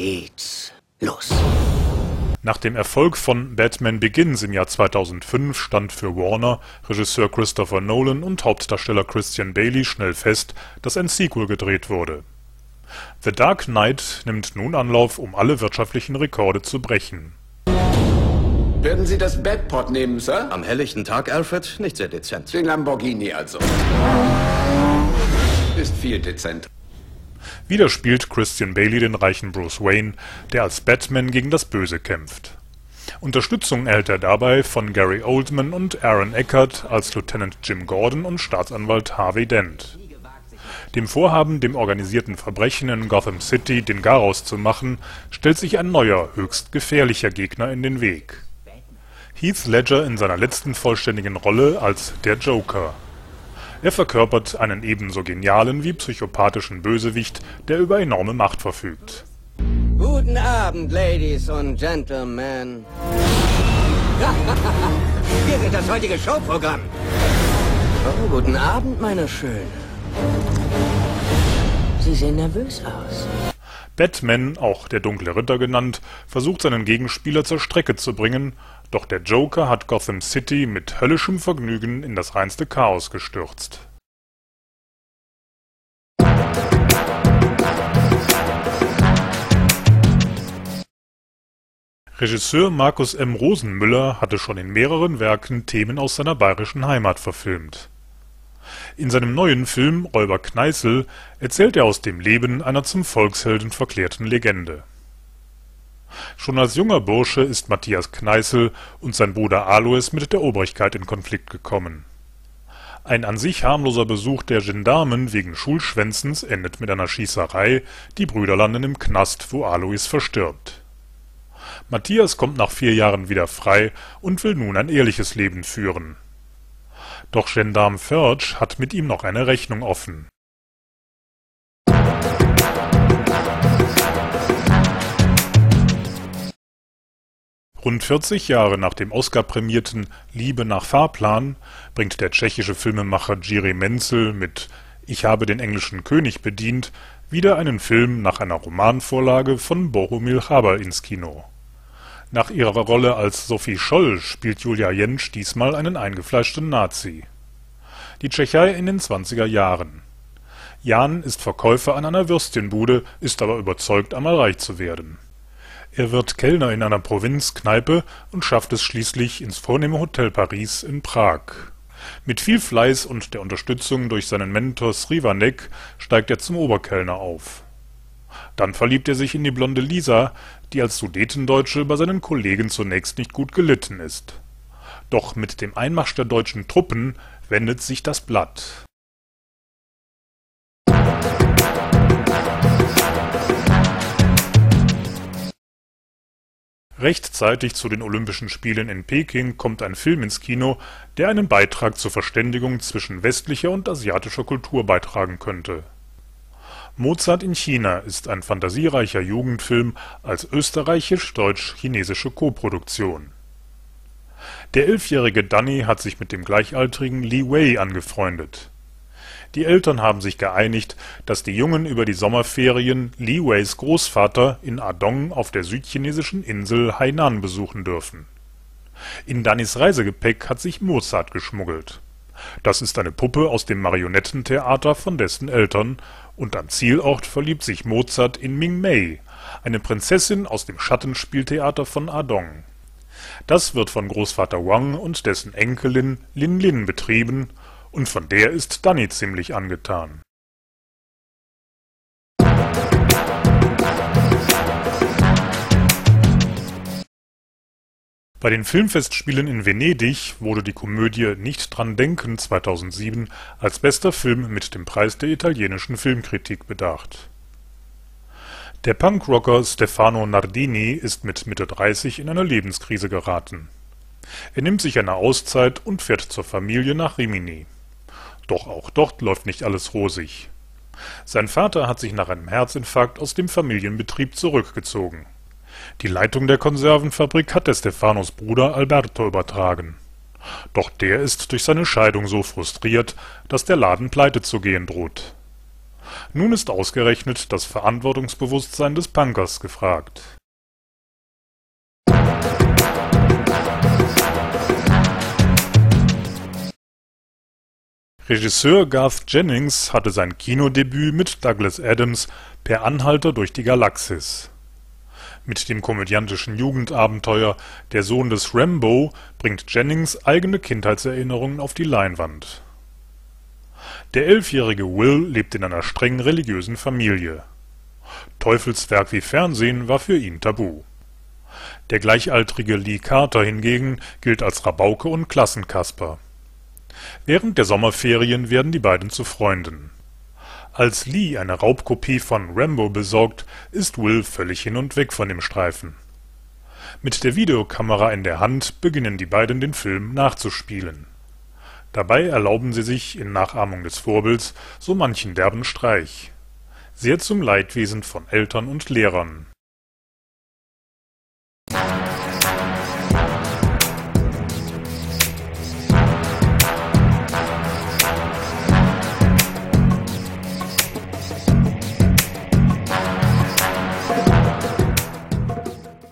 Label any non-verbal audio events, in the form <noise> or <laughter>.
geht's los. Nach dem Erfolg von Batman Begins im Jahr 2005 stand für Warner Regisseur Christopher Nolan und Hauptdarsteller Christian Bailey schnell fest, dass ein Sequel gedreht wurde. The Dark Knight nimmt nun Anlauf, um alle wirtschaftlichen Rekorde zu brechen. Werden Sie das Batpod nehmen, Sir? Am helllichten Tag, Alfred, nicht sehr dezent. Den Lamborghini also. Ist viel dezent. Wieder spielt Christian Bailey den reichen Bruce Wayne, der als Batman gegen das Böse kämpft. Unterstützung erhält er dabei von Gary Oldman und Aaron Eckhart als Lieutenant Jim Gordon und Staatsanwalt Harvey Dent. Dem Vorhaben, dem organisierten Verbrechen in Gotham City den Garaus zu machen, stellt sich ein neuer, höchst gefährlicher Gegner in den Weg. Heath Ledger in seiner letzten vollständigen Rolle als der Joker. Er verkörpert einen ebenso genialen wie psychopathischen Bösewicht, der über enorme Macht verfügt. Guten Abend, Ladies und Gentlemen. <laughs> Hier geht das heutige Showprogramm. Oh, guten Abend, meine Schöne. Sie sehen nervös aus. Batman, auch der Dunkle Ritter genannt, versucht seinen Gegenspieler zur Strecke zu bringen, doch der Joker hat Gotham City mit höllischem Vergnügen in das reinste Chaos gestürzt. Regisseur Markus M. Rosenmüller hatte schon in mehreren Werken Themen aus seiner bayerischen Heimat verfilmt. In seinem neuen Film Räuber Kneißl erzählt er aus dem Leben einer zum Volkshelden verklärten Legende. Schon als junger Bursche ist Matthias Kneißl und sein Bruder Alois mit der Obrigkeit in Konflikt gekommen. Ein an sich harmloser Besuch der Gendarmen wegen Schulschwänzens endet mit einer Schießerei, die Brüder landen im Knast, wo Alois verstirbt Matthias kommt nach vier Jahren wieder frei und will nun ein ehrliches Leben führen. Doch Gendarm Förtsch hat mit ihm noch eine Rechnung offen. Rund 40 Jahre nach dem Oscar-prämierten Liebe nach Fahrplan bringt der tschechische Filmemacher Jiří Menzel mit Ich habe den englischen König bedient wieder einen Film nach einer Romanvorlage von Bohumil Hrabal ins Kino nach ihrer Rolle als Sophie Scholl spielt Julia Jentsch diesmal einen eingefleischten Nazi. Die Tschechei in den 20er Jahren. Jan ist Verkäufer an einer Würstchenbude, ist aber überzeugt, einmal reich zu werden. Er wird Kellner in einer Provinzkneipe und schafft es schließlich ins vornehme Hotel Paris in Prag. Mit viel Fleiß und der Unterstützung durch seinen Mentor Srivanek steigt er zum Oberkellner auf dann verliebt er sich in die blonde Lisa, die als Sudetendeutsche bei seinen Kollegen zunächst nicht gut gelitten ist. Doch mit dem Einmarsch der deutschen Truppen wendet sich das Blatt. Rechtzeitig zu den Olympischen Spielen in Peking kommt ein Film ins Kino, der einen Beitrag zur Verständigung zwischen westlicher und asiatischer Kultur beitragen könnte Mozart in China ist ein fantasiereicher Jugendfilm als österreichisch-deutsch-chinesische Koproduktion. Der elfjährige Danny hat sich mit dem gleichaltrigen Li Wei angefreundet. Die Eltern haben sich geeinigt, dass die Jungen über die Sommerferien Li Weis Großvater in Adong auf der südchinesischen Insel Hainan besuchen dürfen. In Dannys Reisegepäck hat sich Mozart geschmuggelt. Das ist eine Puppe aus dem Marionettentheater von dessen Eltern und am Zielort verliebt sich Mozart in Ming Mei, eine Prinzessin aus dem Schattenspieltheater von Adong. Das wird von Großvater Wang und dessen Enkelin Lin Lin betrieben, und von der ist Danny ziemlich angetan Bei den Filmfestspielen in Venedig wurde die Komödie Nicht dran denken (2007) als bester Film mit dem Preis der italienischen Filmkritik bedacht. Der Punkrocker Stefano Nardini ist mit Mitte 30 in eine Lebenskrise geraten. Er nimmt sich eine Auszeit und fährt zur Familie nach Rimini. Doch auch dort läuft nicht alles rosig. Sein Vater hat sich nach einem Herzinfarkt aus dem Familienbetrieb zurückgezogen die Leitung der Konservenfabrik hat der Stefanos Bruder Alberto übertragen. Doch der ist durch seine Scheidung so frustriert, dass der Laden pleite zu gehen droht. Nun ist ausgerechnet das Verantwortungsbewusstsein des Punkers gefragt. Regisseur Garth Jennings hatte sein Kinodebüt mit Douglas Adams Per Anhalter durch die Galaxis. Mit dem komödiantischen Jugendabenteuer Der Sohn des Rambo bringt Jennings eigene Kindheitserinnerungen auf die Leinwand. Der elfjährige Will lebt in einer streng religiösen Familie. Teufelswerk wie Fernsehen war für ihn tabu. Der gleichaltrige Lee Carter hingegen gilt als Rabauke und Klassenkasper. Während der Sommerferien werden die beiden zu Freunden. Als Lee eine Raubkopie von Rambo besorgt, ist Will völlig hin und weg von dem Streifen. Mit der Videokamera in der Hand beginnen die beiden den Film nachzuspielen. Dabei erlauben sie sich, in Nachahmung des Vorbilds, so manchen derben Streich. Sehr zum Leidwesen von Eltern und Lehrern